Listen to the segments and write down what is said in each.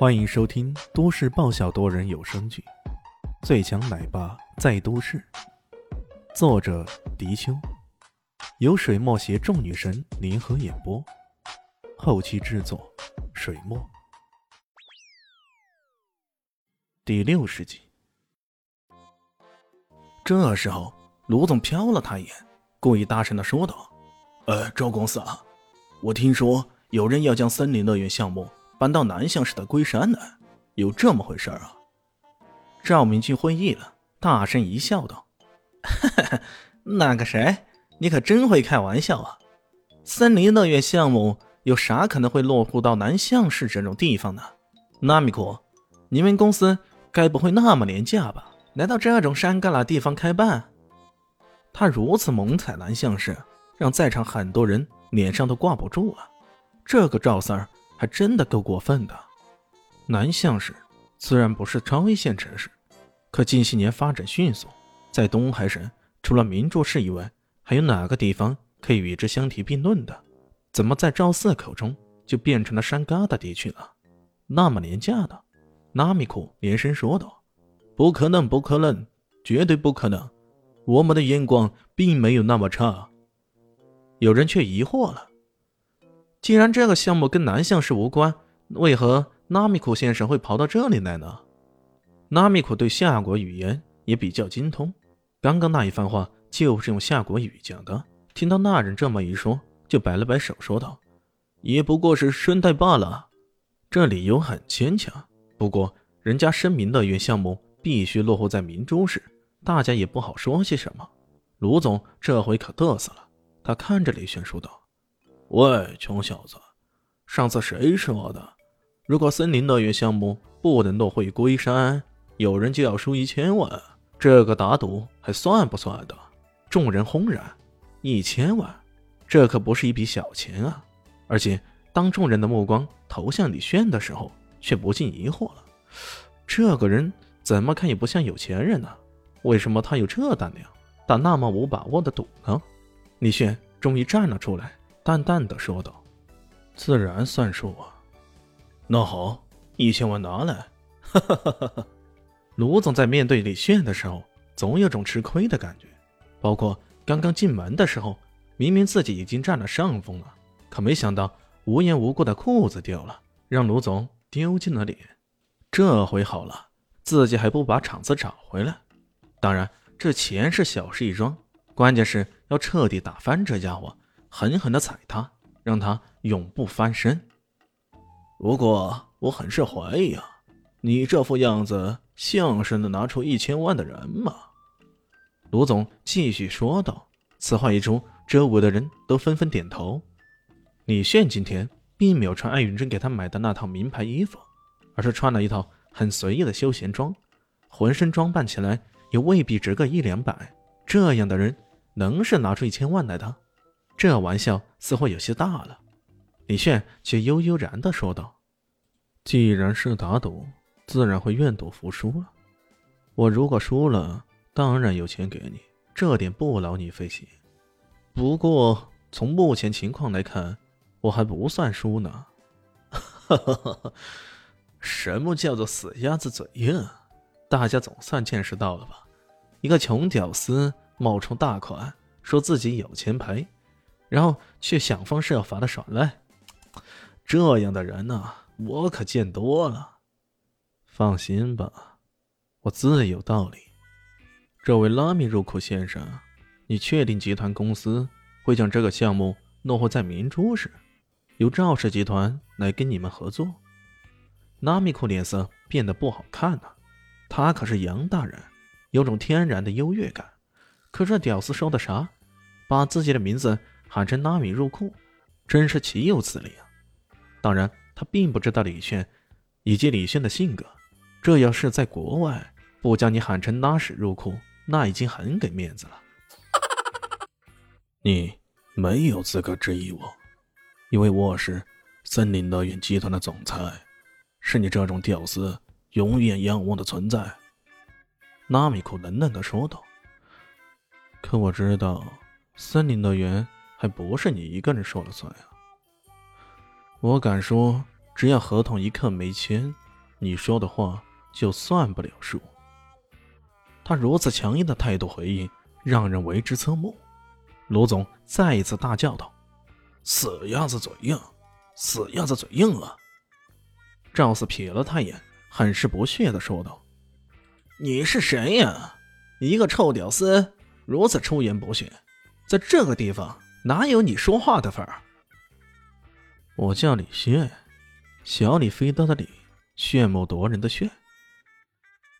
欢迎收听都市爆笑多人有声剧《最强奶爸在都市》，作者：迪秋，由水墨携众女神联合演播，后期制作：水墨。第六十集。这时候，卢总瞟了他一眼，故意大声的说道：“呃，周公司啊，我听说有人要将森林乐园项目。”搬到南向市的龟山呢，有这么回事啊？赵明俊会意了，大声一笑，道：“那个谁，你可真会开玩笑啊！森林乐园项目有啥可能会落户到南向市这种地方呢？纳米库，你们公司该不会那么廉价吧？来到这种山旮旯地方开办？”他如此猛踩南向市，让在场很多人脸上都挂不住了。这个赵三儿。还真的够过分的。南向市虽然不是超一线城市，可近些年发展迅速，在东海省除了明珠市以外，还有哪个地方可以与之相提并论的？怎么在赵四口中就变成了山旮瘩地区了？那么廉价的？拉米库连声说道：“不可能，不可能，绝对不可能！我们的眼光并没有那么差。”有人却疑惑了。既然这个项目跟南向市无关，为何纳米库先生会跑到这里来呢？纳米库对夏国语言也比较精通，刚刚那一番话就是用夏国语讲的。听到那人这么一说，就摆了摆手说道：“也不过是顺带罢了。”这理由很牵强，不过人家申明乐园项目必须落户在明珠市，大家也不好说些什么。卢总这回可嘚瑟了，他看着李轩说道。喂，穷小子，上次谁说的？如果森林乐园项目不能落回龟山，有人就要输一千万。这个打赌还算不算的？众人轰然。一千万，这可不是一笔小钱啊！而且，当众人的目光投向李炫的时候，却不禁疑惑了：这个人怎么看也不像有钱人呢？为什么他有这胆量打那么无把握的赌呢？李炫终于站了出来。淡淡的说道：“自然算数啊。那好，一千万拿来。”哈哈哈哈哈。卢总在面对李炫的时候，总有种吃亏的感觉。包括刚刚进门的时候，明明自己已经占了上风了，可没想到无缘无故的裤子掉了，让卢总丢尽了脸。这回好了，自己还不把场子找回来。当然，这钱是小事一桩，关键是要彻底打翻这家伙。狠狠的踩他，让他永不翻身。不过我很是怀疑啊，你这副样子像是能拿出一千万的人吗？卢总继续说道。此话一出，周围的人都纷纷点头。李炫今天并没有穿艾云珍给他买的那套名牌衣服，而是穿了一套很随意的休闲装，浑身装扮起来也未必值个一两百。这样的人能是拿出一千万来的？这玩笑似乎有些大了，李炫却悠悠然地说道：“既然是打赌，自然会愿赌服输了。我如果输了，当然有钱给你，这点不劳你费心。不过从目前情况来看，我还不算输呢。”什么叫做死鸭子嘴硬？大家总算见识到了吧？一个穷屌丝冒充大款，说自己有钱赔。然后却想方设法的耍赖，这样的人呢，我可见多了。放心吧，我自有道理。这位拉米入库先生，你确定集团公司会将这个项目落户在明珠市，由赵氏集团来跟你们合作？拉米库脸色变得不好看了，他可是杨大人，有种天然的优越感。可这屌丝说的啥？把自己的名字。喊成拉米入库，真是岂有此理啊！当然，他并不知道李炫以及李炫的性格。这要是在国外，不将你喊成拉屎入库，那已经很给面子了。你没有资格质疑我，因为我是森林乐园集团的总裁，是你这种屌丝永远仰望的存在。拉米库冷冷的说道。可我知道，森林乐园。还不是你一个人说了算呀！我敢说，只要合同一刻没签，你说的话就算不了数。他如此强硬的态度回应，让人为之侧目。卢总再一次大叫道：“死鸭子嘴硬，死鸭子嘴硬啊！”赵四瞥了他一眼，很是不屑的说道：“你是谁呀？一个臭屌丝，如此出言不逊，在这个地方哪有你说话的份儿？”我叫李炫，小李飞刀的李，炫目夺人的炫。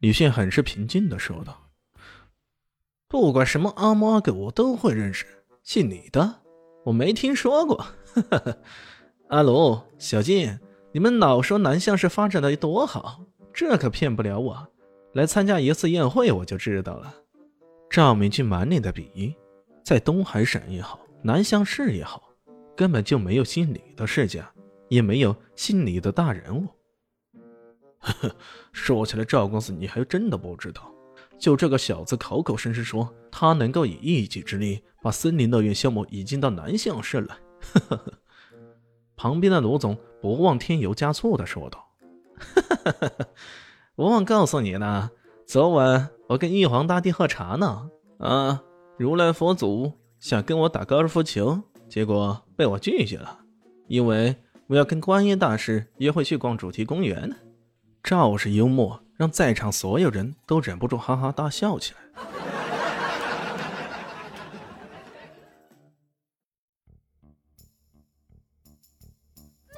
李炫很是平静的说道：“不管什么阿猫阿狗，我都会认识。姓李的，我没听说过。阿龙、小金，你们老说南向市发展的多好，这可骗不了我。来参加一次宴会，我就知道了。”赵明俊满脸的鄙夷，在东海省也好，南向市也好。根本就没有姓李的世家，也没有姓李的大人物。呵呵，说起来，赵公子你还真的不知道，就这个小子口口声声说他能够以一己之力把森林乐园项目引进到南向市来。呵呵呵，旁边的卢总不忘添油加醋的说道：“哈哈，我忘告诉你呢，昨晚我跟玉皇大帝喝茶呢。啊，如来佛祖想跟我打高尔夫球。”结果被我拒绝了，因为我要跟观音大师约会去逛主题公园呢。赵氏幽默让在场所有人都忍不住哈哈大笑起来。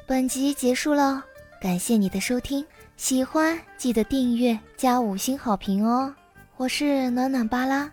本集结束了，感谢你的收听，喜欢记得订阅加五星好评哦。我是暖暖巴拉，